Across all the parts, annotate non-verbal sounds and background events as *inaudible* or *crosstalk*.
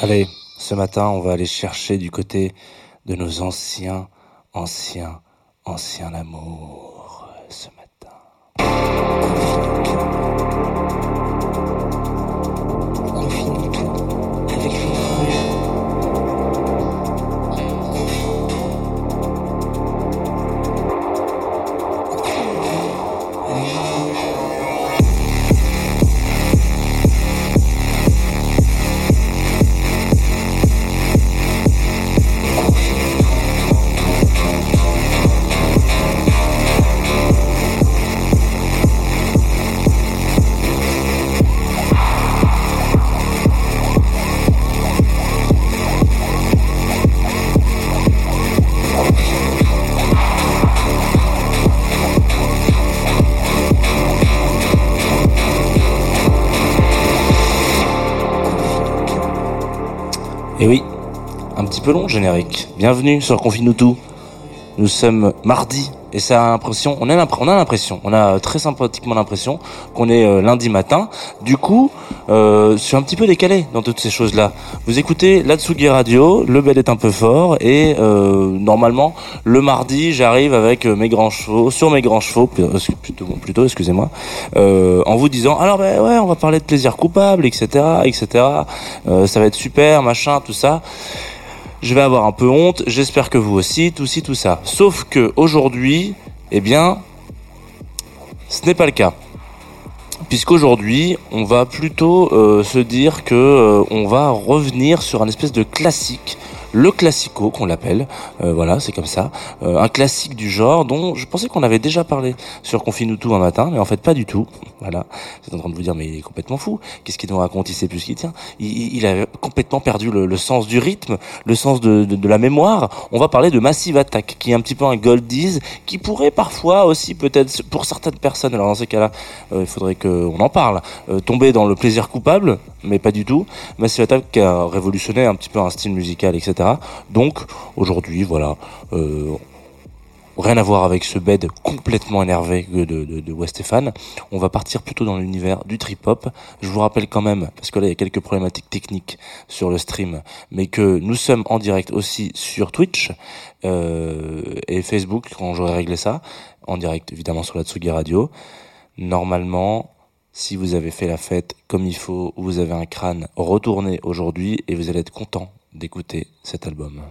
Allez, ce matin, on va aller chercher du côté de nos anciens, anciens, anciens amours. Ce matin. Et oui, un petit peu long générique. Bienvenue sur Confine-nous tout. Nous sommes mardi et ça a l'impression, on a l'impr- on a l'impression, on a très sympathiquement l'impression qu'on est euh, lundi matin. Du coup, euh, je suis un petit peu décalé dans toutes ces choses-là. Vous écoutez l'Atsugi Radio, le bel est un peu fort et euh, normalement le mardi j'arrive avec euh, mes grands chevaux, sur mes grands chevaux plutôt, plutôt, excusez-moi, euh, en vous disant alors ben ouais on va parler de plaisir coupable, etc., etc. Euh, ça va être super, machin, tout ça je vais avoir un peu honte, j'espère que vous aussi, tout ci, tout ça. Sauf que aujourd'hui, eh bien, ce n'est pas le cas. Puisqu'aujourd'hui, on va plutôt euh, se dire que euh, on va revenir sur un espèce de classique, le classico qu'on l'appelle, Euh, voilà, c'est comme ça, Euh, un classique du genre dont je pensais qu'on avait déjà parlé sur Confine tout un matin, mais en fait pas du tout. *laughs* Voilà, vous êtes en train de vous dire mais il est complètement fou. Qu'est-ce qu'il nous raconte? Il sait plus ce qu'il tient. Il, il- a complètement perdu le, le sens du rythme, le sens de, de, de la mémoire. On va parler de Massive Attack, qui est un petit peu un goldies, qui pourrait parfois aussi peut-être pour certaines personnes. Alors dans ces cas-là, euh, il faudrait qu'on en parle. euh, tomber dans le plaisir coupable, mais pas du tout. Massive Attack qui a révolutionné un petit peu un style musical, etc. Donc aujourd'hui, voilà. euh, Rien à voir avec ce bed complètement énervé de, de, de. On va partir plutôt dans l'univers du trip-hop. Je vous rappelle quand même, parce que là il y a quelques problématiques techniques sur le stream, mais que nous sommes en direct aussi sur Twitch euh, et Facebook quand j'aurai réglé ça, en direct évidemment sur la Tsugi Radio. Normalement, si vous avez fait la fête comme il faut, ou vous avez un crâne, retournez aujourd'hui et vous allez être content d'écouter cet album.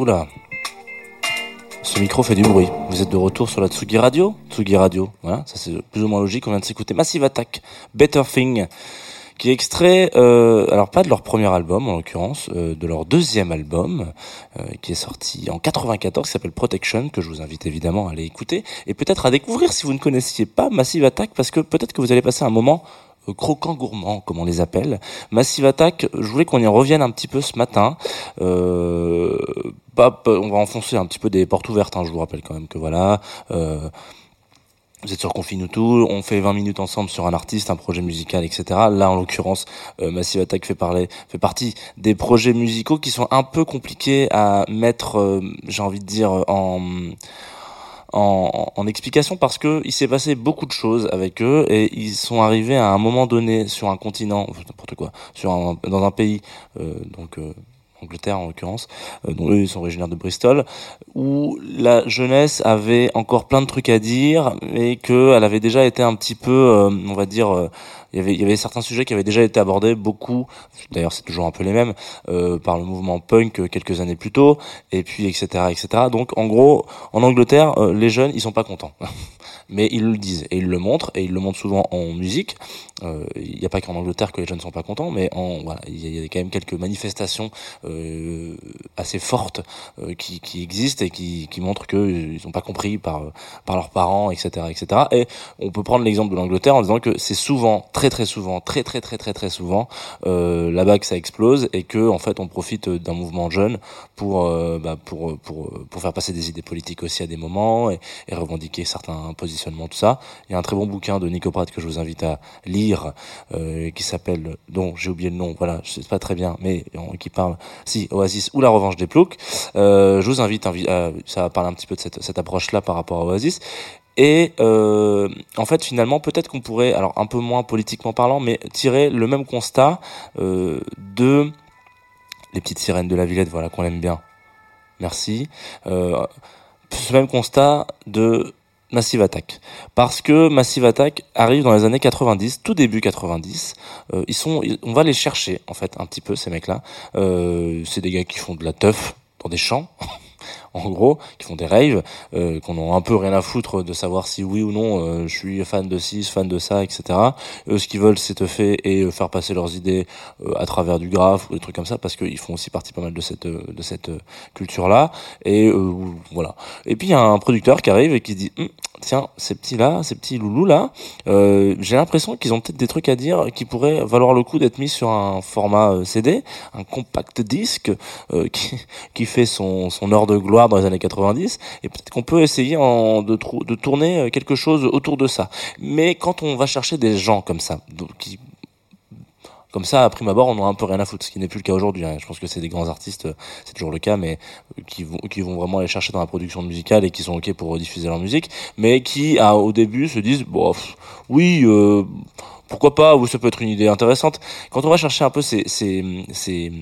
Oula. Ce micro fait du bruit. Vous êtes de retour sur la Tsugi Radio Tsugi Radio, voilà, ça c'est plus ou moins logique. On vient de s'écouter Massive Attack, Better Thing, qui est extrait, euh, alors pas de leur premier album en l'occurrence, euh, de leur deuxième album, euh, qui est sorti en 94, qui s'appelle Protection, que je vous invite évidemment à aller écouter, et peut-être à découvrir si vous ne connaissiez pas Massive Attack, parce que peut-être que vous allez passer un moment euh, croquant gourmand, comme on les appelle. Massive Attack, je voulais qu'on y revienne un petit peu ce matin. Euh, on va enfoncer un petit peu des portes ouvertes, hein, je vous rappelle quand même que voilà. Euh, vous êtes sur Confine tout, on fait 20 minutes ensemble sur un artiste, un projet musical, etc. Là, en l'occurrence, euh, Massive Attack fait parler, fait partie des projets musicaux qui sont un peu compliqués à mettre, euh, j'ai envie de dire, en en, en explication parce que il s'est passé beaucoup de choses avec eux et ils sont arrivés à un moment donné sur un continent, n'importe quoi, sur un, dans un pays, euh, donc euh, Angleterre en l'occurrence, euh, dont eux ils sont originaires de Bristol, où la jeunesse avait encore plein de trucs à dire et que elle avait déjà été un petit peu, euh, on va dire, euh, il y avait certains sujets qui avaient déjà été abordés beaucoup, d'ailleurs c'est toujours un peu les mêmes, euh, par le mouvement punk euh, quelques années plus tôt, et puis etc etc. Donc en gros, en Angleterre, euh, les jeunes ils sont pas contents. *laughs* Mais ils le disent et ils le montrent et ils le montrent souvent en musique. Euh, Il n'y a pas qu'en Angleterre que les jeunes sont pas contents, mais en voilà, il y, a- quand même quelques manifestations euh, assez fortes euh, qui, qui existent et qui, qui montrent qu'ils sont pas compris par par leurs parents, etc., etc. Et on peut prendre l'exemple de l'Angleterre en disant que c'est souvent, très très souvent, très très très très très souvent euh, là-bas que ça explose et que en fait on profite d'un mouvement jeune pour euh, bah, pour pour pour faire passer des idées politiques aussi à des moments et, revendiquer certains positionnements tout ça. Il y a un très bon bouquin de Nico que je vous invite à lire euh, qui s'appelle dont j'ai oublié le nom, voilà, je sais pas très bien, mais euh, qui parle si Oasis ou la revanche des ploucs. Euh, je vous invite, invi- à- ça va parler un petit peu de cette, cette approche-là par rapport à Oasis. Et euh, en fait, finalement, peut-être qu'on pourrait, alors un peu moins politiquement parlant, mais tirer le même constat euh, de les petites sirènes de la Villette, voilà qu'on aime bien. Merci. Euh, ce même constat de Massive Attack. Parce que Massive Attack arrive dans les années 90, tout début 90. Euh, ils sont, on va les chercher en fait un petit peu ces mecs-là. Euh, c'est des gars qui font de la teuf dans des champs. *laughs* En gros, qui font des raves, euh, qu'on a un peu rien à foutre de savoir si oui ou non euh, je suis fan de ci, fan de ça, etc. Eux, ce qu'ils veulent, c'est te faire et euh, faire passer leurs idées euh, à travers du graphe ou des trucs comme ça, parce qu'ils font aussi partie pas mal de cette euh, de cette euh, culture-là. Et voilà. Et puis il y a un producteur qui arrive et qui dit Hum, tiens, ces petits là, ces petits loulous là, j'ai l'impression qu'ils ont peut-être des trucs à dire qui pourraient valoir le coup d'être mis sur un format CD, un compact disque qui, qui fait son, son heure de gloire dans les années 90 et peut-être qu'on peut essayer de, tourner euh, quelque chose autour de ça. Mais quand on va chercher des gens comme ça, qui comme ça, à prime abord, on a un peu rien à foutre, ce qui n'est plus le cas aujourd'hui. hein. Je pense que c'est des grands artistes, euh, c'est toujours le cas, mais euh, qui vont, qui vont vraiment aller chercher dans la production musicale et qui sont ok pour diffuser leur musique, mais qui, au début, se disent, bon, oui, pourquoi pas, ou ça peut être une idée intéressante. Quand on va chercher un peu ces, ces,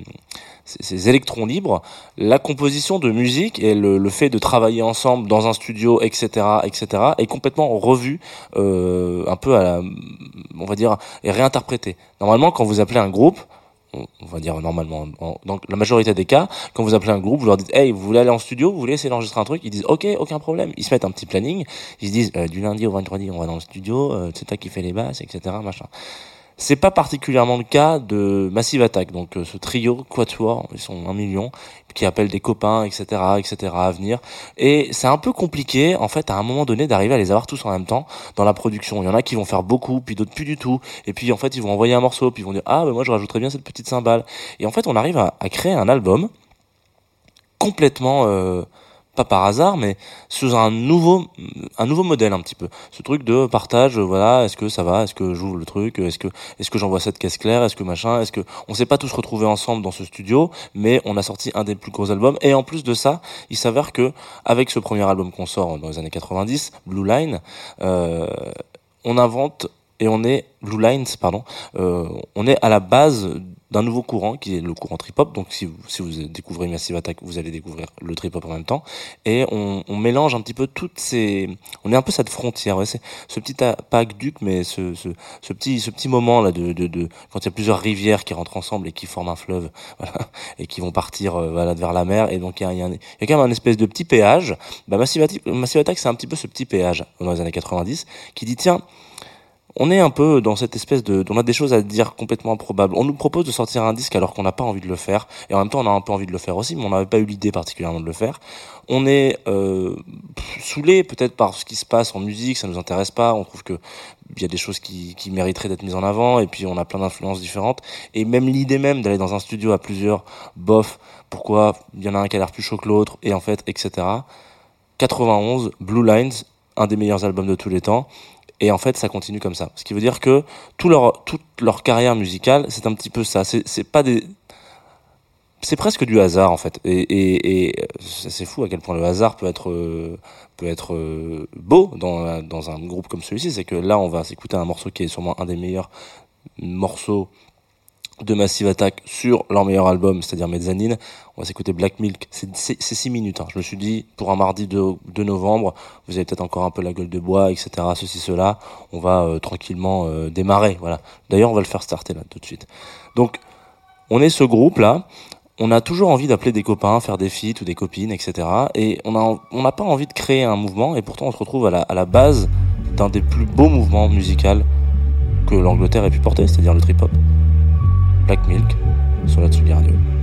ces, électrons libres, la composition de musique et le, le fait de travailler ensemble dans un studio, etc., etc., est complètement revu, euh, un peu à la, on va dire, et réinterprété. Normalement, quand vous appelez un groupe, on va dire normalement, en- dans la majorité des cas, quand vous appelez un groupe, vous leur dites, hey, vous voulez aller en studio, vous voulez essayer d'enregistrer un truc, ils disent, ok, aucun problème. Ils se mettent un petit planning, ils se disent, euh, du lundi au vendredi, on va dans le studio, euh, c'est toi qui fais les basses, etc., machin. C'est pas particulièrement le cas de Massive Attack, donc euh, ce trio quatuor, ils sont un million, qui appellent des copains, etc., etc., à venir. Et c'est un peu compliqué, en fait, à un moment donné, d'arriver à les avoir tous en même temps dans la production. Il y en a qui vont faire beaucoup, puis d'autres plus du tout. Et puis, en fait, ils vont envoyer un morceau, puis ils vont dire, ah, ben moi, je rajouterais bien cette petite cymbale. Et en fait, on arrive à, à créer un album complètement, euh, pas par hasard, mais sous un nouveau, un nouveau modèle un petit peu. Ce truc de partage, euh, voilà, est-ce que ça va, est-ce que j'ouvre le truc, est-ce que, est-ce que j'envoie cette caisse claire, est-ce que machin, est-ce que, on s'est pas tous retrouvés ensemble dans ce studio, mais on a sorti un des plus gros albums. Et en plus de ça, il s'avère que avec ce premier album qu'on sort dans les années 90, Blue Line, euh, on invente et on est Blue Lines, pardon, euh, on est à la base d'un nouveau courant qui est le courant trip-hop. Donc si vous, si vous découvrez Massive Attack, vous allez découvrir le trip-hop en même temps. Et on, on mélange un petit peu toutes ces... On est un peu cette frontière, ouais, c'est ce petit pas aqueduc, mais ce, ce, ce petit ce petit moment là de, de, de quand il y a plusieurs rivières qui rentrent ensemble et qui forment un fleuve, *laughs* voilà, et qui vont partir euh, voilà, vers la mer. Et donc il y a, y, y a quand même un espèce de petit péage. Bah, Massive Attack, c'est un petit peu ce petit péage dans les années 90 qui dit tiens on est un peu dans cette espèce de, on a des choses à dire complètement improbables. On nous propose de sortir un disque alors qu'on n'a pas envie de le faire, et en même temps on a un peu envie de le faire aussi, mais on n'avait pas eu l'idée particulièrement de le faire. On est euh, saoulé peut-être par ce qui se passe en musique, ça nous intéresse pas. On trouve que il y a des choses qui, qui mériteraient d'être mises en avant, et puis on a plein d'influences différentes. Et même l'idée même d'aller dans un studio à plusieurs, bof, pourquoi? Il y en a un qui a l'air plus chaud que l'autre, et en fait, etc. 91, Blue Lines, un des meilleurs albums de tous les temps. Et en fait, ça continue comme ça. Ce qui veut dire que tout leur, toute leur carrière musicale, c'est un petit peu ça. C'est, c'est pas des, c'est presque du hasard en fait. Et, et, et c'est fou à quel point le hasard peut être, euh, peut être euh, beau dans, dans un groupe comme celui-ci. C'est que là, on va s'écouter un morceau qui est sûrement un des meilleurs morceaux de Massive Attack sur leur meilleur album, c'est-à-dire Mezzanine. On va s'écouter Black Milk. C'est c'est- c'est six minutes. hein. Je me suis dit, pour un mardi de, de novembre, vous avez peut-être encore un peu la gueule de bois, etc. Ceci, cela. On va euh, tranquillement euh, démarrer. Voilà. D'ailleurs, on va le faire starter là tout de suite. Donc, on est ce groupe là. On a toujours envie d'appeler des copains, faire des feats ou des copines, etc. Et on a, on n'a pas envie de créer un mouvement. Et pourtant, on se retrouve à la, à la base d'un des plus beaux mouvements musicaux que l'Angleterre ait pu porter, c'est-à-dire le trip-hop. Black Milk sur la Tsugi Radio.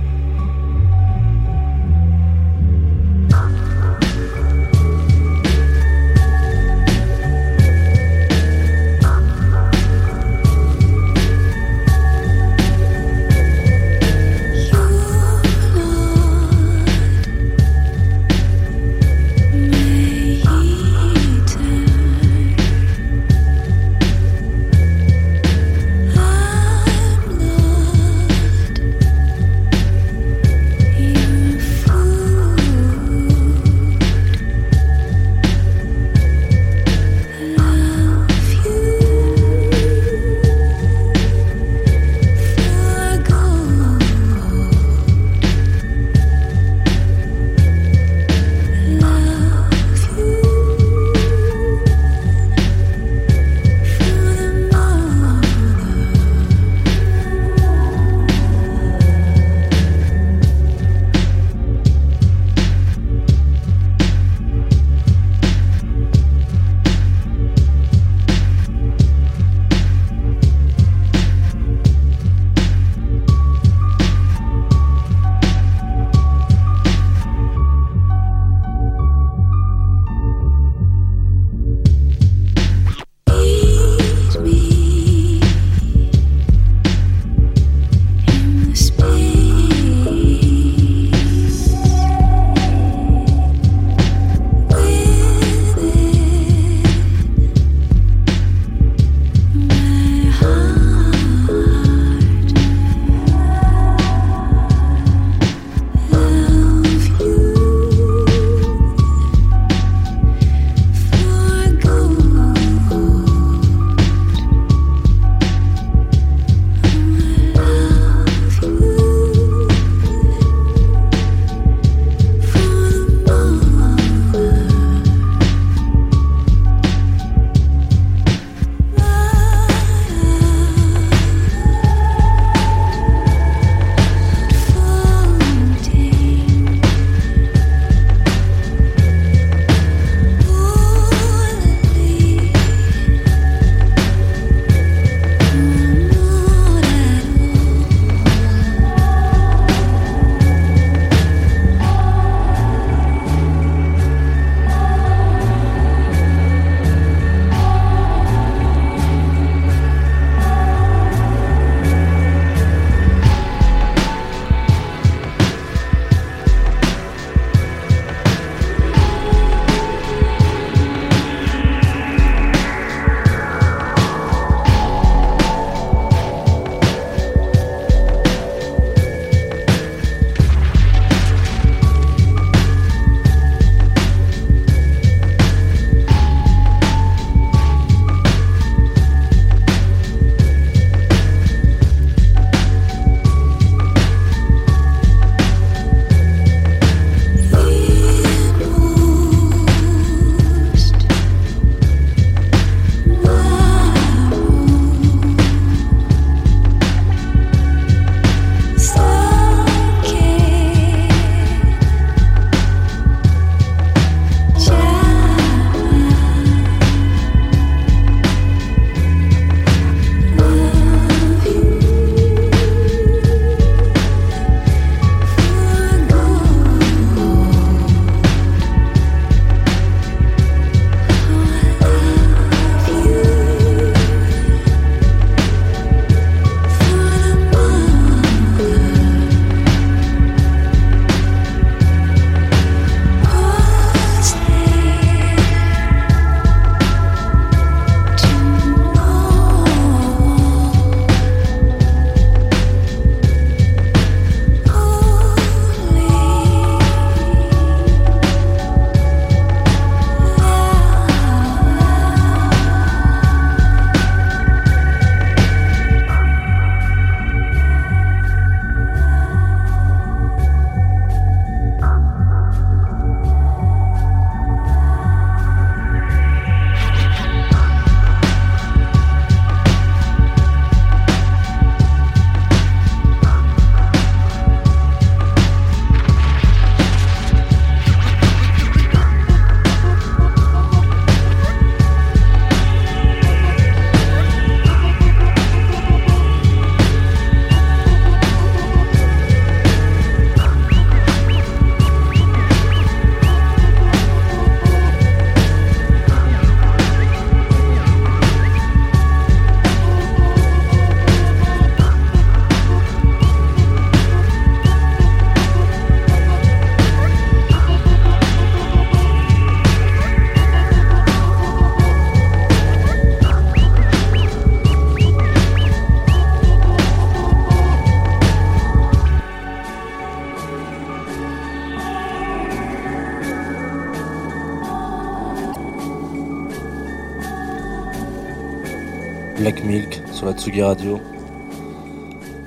Tsugi Radio.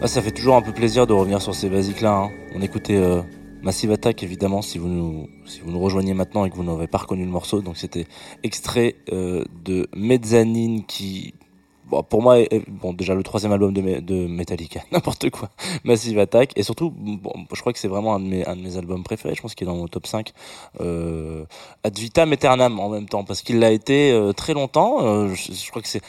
Ah, ça fait toujours un peu plaisir de revenir sur ces basiques-là. hein. On écoutait euh, Massive Attack, évidemment, si vous, nous, si vous nous rejoignez maintenant et que vous n'avez pas reconnu le morceau. Donc c'était extrait euh, de Mezzanine qui... Bon, pour moi, est- bon, déjà le troisième album de, Me- de Metallica, *laughs* n'importe quoi, Massive Attack, et surtout, bon, je crois que c'est vraiment un de, mes, un de mes albums préférés, je pense qu'il est dans mon top 5, euh, Ad vitam aeternam en même temps, parce qu'il l'a été euh, très longtemps, euh, je, je crois que c'est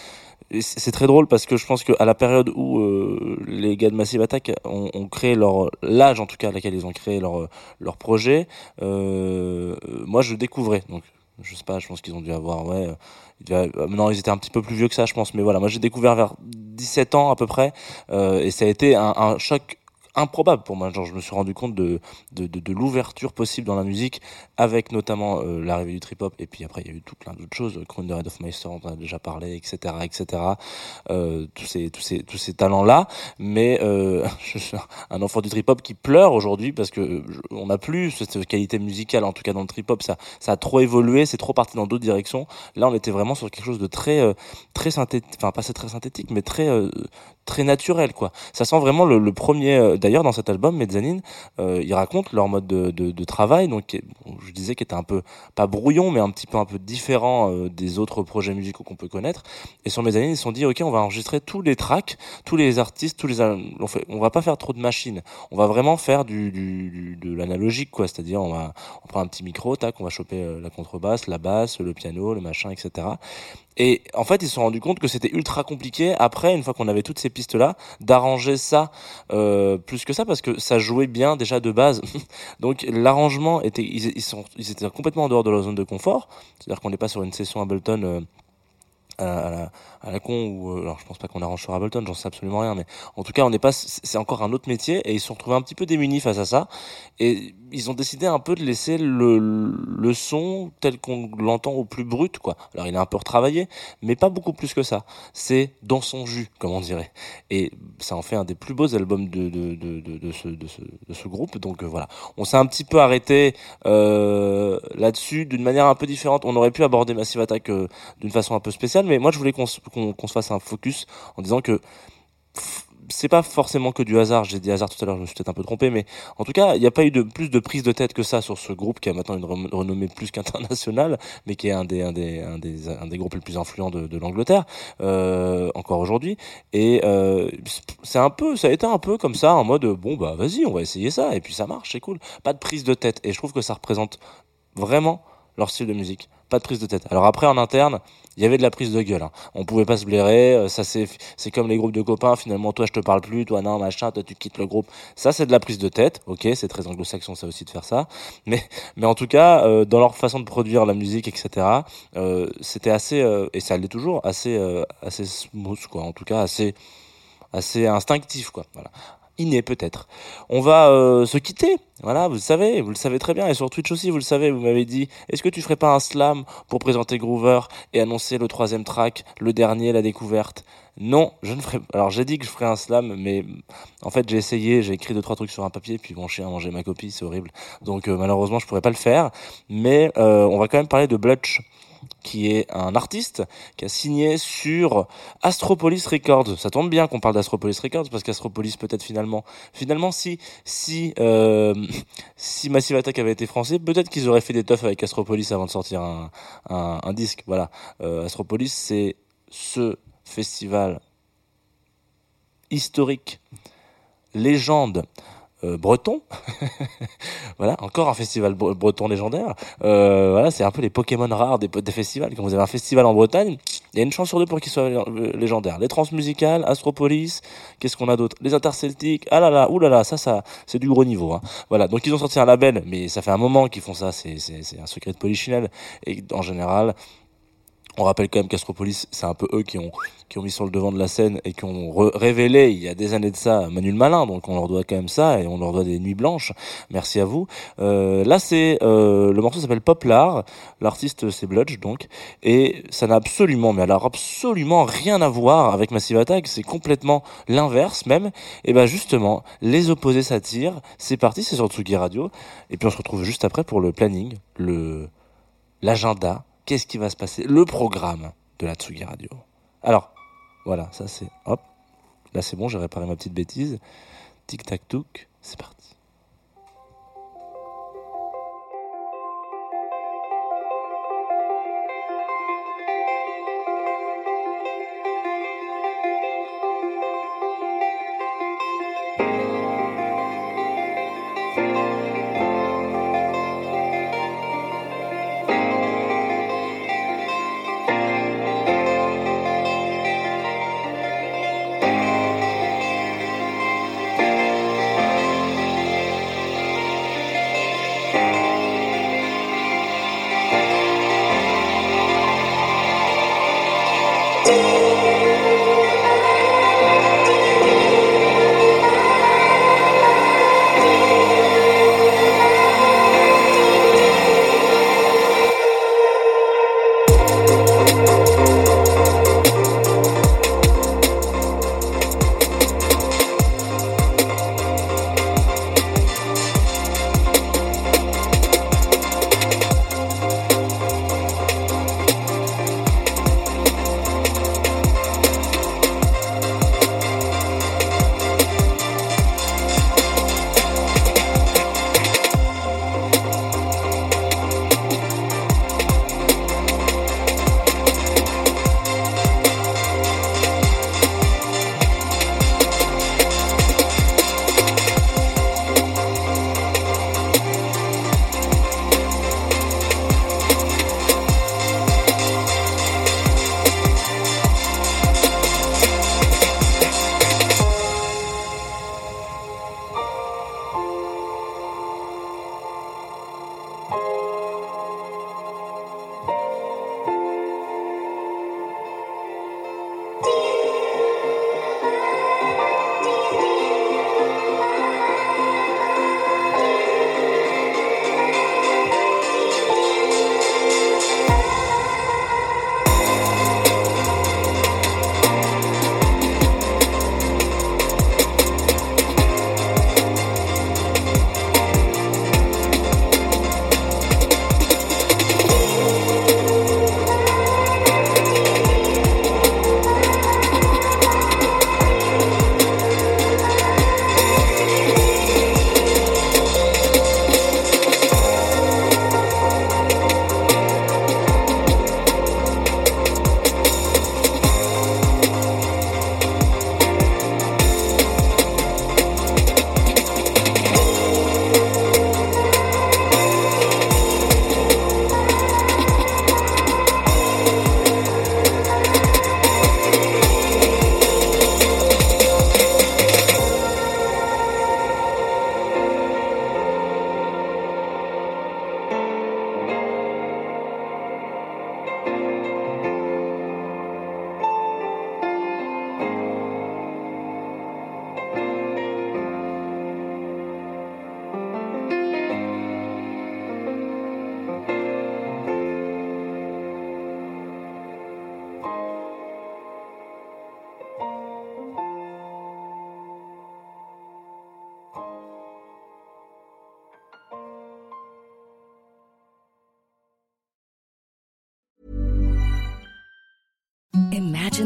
c'est très drôle parce que je pense qu'à la période où euh, les gars de Massive Attack ont, ont créé leur l'âge en tout cas à laquelle ils ont créé leur leur projet, euh, moi je découvrais. Donc je sais pas, je pense qu'ils ont dû avoir ouais, euh, non ils étaient un petit peu plus vieux que ça je pense, mais voilà. Moi j'ai découvert vers 17 ans à peu près euh, et ça a été un, un choc improbable pour moi. Genre je me suis rendu compte de de, de, de l'ouverture possible dans la musique avec notamment euh, l'arrivée du trip hop et puis après il y a eu tout plein d'autres choses Crown the Red of Meister on en a déjà parlé etc etc euh, tous ces tous ces tous ces talents là mais euh, *laughs* un enfant du trip hop qui pleure aujourd'hui parce que on n'a plus cette qualité musicale en tout cas dans le trip hop ça a trop évolué c'est trop parti dans d'autres directions. Là on était vraiment sur quelque chose de très euh, très synthétique enfin pas très synthétique mais très euh, très naturel quoi. Ça sent vraiment le, premier euh, d'ailleurs dans cet album Mezzanine euh, ils racontent leur mode de, travail donc je disais qui était un peu pas brouillon mais un petit peu un peu différent euh, des autres projets musicaux qu'on peut connaître. Et sur Mezzanine ils se sont dit ok on va enregistrer tous les tracks tous les artistes tous les on fait on va pas faire trop de machines. On va vraiment faire du, du, du- de l'analogique quoi. C'est-à-dire on va on prend un petit micro tac on va choper euh, la contrebasse la basse le piano le machin etc et en fait, ils se sont rendus compte que c'était ultra compliqué après, une fois qu'on avait toutes ces pistes-là, d'arranger ça euh, plus que ça parce que ça jouait bien déjà de base. *laughs* Donc l'arrangement était, ils, étaient complètement en dehors de leur zone de confort. C'est-à-dire qu'on n'est pas sur une session Ableton. Euh, à la, con ou euh, alors je pense pas qu'on arrange sur Ableton j'en sais absolument rien mais en tout cas on n'est pas c'est encore un autre métier et ils se sont retrouvés un petit peu démunis face à ça. Et ils ont décidé un peu de laisser le, le son tel qu'on l'entend au plus brut quoi. Alors il est un peu retravaillé mais pas beaucoup plus que ça. C'est dans son jus comme on dirait. Et ça en fait un des plus beaux albums de de de ce de ce groupe. Donc euh, voilà. On s'est un petit peu arrêté euh, là-dessus d'une manière un peu différente. On aurait pu aborder Massive Attack d'une façon un peu spéciale mais moi je voulais qu'on se- qu'on se fasse un focus en disant que c'est pas forcément que du hasard, j'ai dit hasard tout à l'heure, je me suis peut-être un peu trompé, mais en tout cas, il n'y a pas eu de plus de prise de tête que ça sur ce groupe qui a maintenant une renommée plus qu'internationale, mais qui est un des, un des, un des, un des groupes les plus influents de, de l'Angleterre, euh, encore aujourd'hui. Et euh, c'est un peu, ça a été un peu comme ça, en mode, bon bah vas-y, on va essayer ça, et puis ça marche, c'est cool. Pas de prise de tête, et je trouve que ça représente vraiment leur style de musique. Pas de prise de tête. Alors après, en interne, il y avait de la prise de gueule. Hein. On pouvait pas se blairer. euh, Ça c'est, comme les groupes de copains. Finalement, toi je te parle plus, toi non machin, toi tu quittes le groupe. Ça c'est de la prise de tête. Ok, c'est très anglo-saxon ça aussi de faire ça. Mais mais en tout cas, euh, dans leur façon de produire la musique, etc. Euh, c'était assez et ça l'est toujours assez assez smooth quoi. En tout cas assez assez instinctif quoi. Voilà peut-être. On va euh, se quitter. Voilà, vous le savez, vous le savez très bien. Et sur Twitch aussi, vous le savez, vous m'avez dit, est-ce que tu ferais pas un slam pour présenter Groover et annoncer le troisième track, le dernier, la découverte? Non, je ne ferai Alors j'ai dit que je ferais un slam, mais en fait j'ai essayé, j'ai écrit deux trois trucs sur un papier, puis mon chien a mangé ma copie, c'est horrible. Donc euh, malheureusement je pourrais pas le faire. Mais euh, on va quand même parler de Blutch qui est un artiste qui a signé sur Astropolis Records. Ça tombe bien qu'on parle d'Astropolis Records parce qu'Astropolis peut-être finalement, finalement si si euh, *laughs* si Massive Attack avait été français, peut-être qu'ils auraient fait des teufs avec Astropolis avant de sortir un un, disque. Voilà, euh, Astropolis c'est ce festival historique, légende euh, breton. *laughs* voilà, encore un festival bre- breton légendaire. Euh, voilà, c'est un peu les Pokémon rares des, festivals. Quand vous avez un festival en Bretagne, il y a une chance sur deux pour qu'il soit lé- légendaire. Les transmusicales, Astropolis, qu'est-ce qu'on a d'autre? Les interceltiques, ah là là, oulala, là ça, ça, c'est du gros niveau. Hein. Voilà, donc ils ont sorti un label, mais ça fait un moment qu'ils font ça, c'est un secret de polichinelle. Et en général, on rappelle quand même qu'Astropolis, c'est un peu eux qui ont qui ont mis sur le devant de la scène et qui ont révélé il y a des années de ça Manuel Malin, donc on leur doit quand même ça et on leur doit des nuits blanches. Merci à vous. Euh, là, c'est euh, le morceau s'appelle Poplar, l'artiste c'est Bludge donc, et ça n'a absolument, mais alors absolument rien à voir avec Massive Attack. C'est complètement l'inverse même. Et ben justement, les opposés s'attirent. C'est parti, c'est sur Tsugi Radio, et puis on se retrouve juste après pour le planning, le l'agenda. Qu'est-ce qui va se passer? Le programme de la Tsugi Radio. Alors, Voilà, ça c'est hop. Là c'est bon, j'ai réparé ma petite bêtise. Tic tac touc, c'est parti.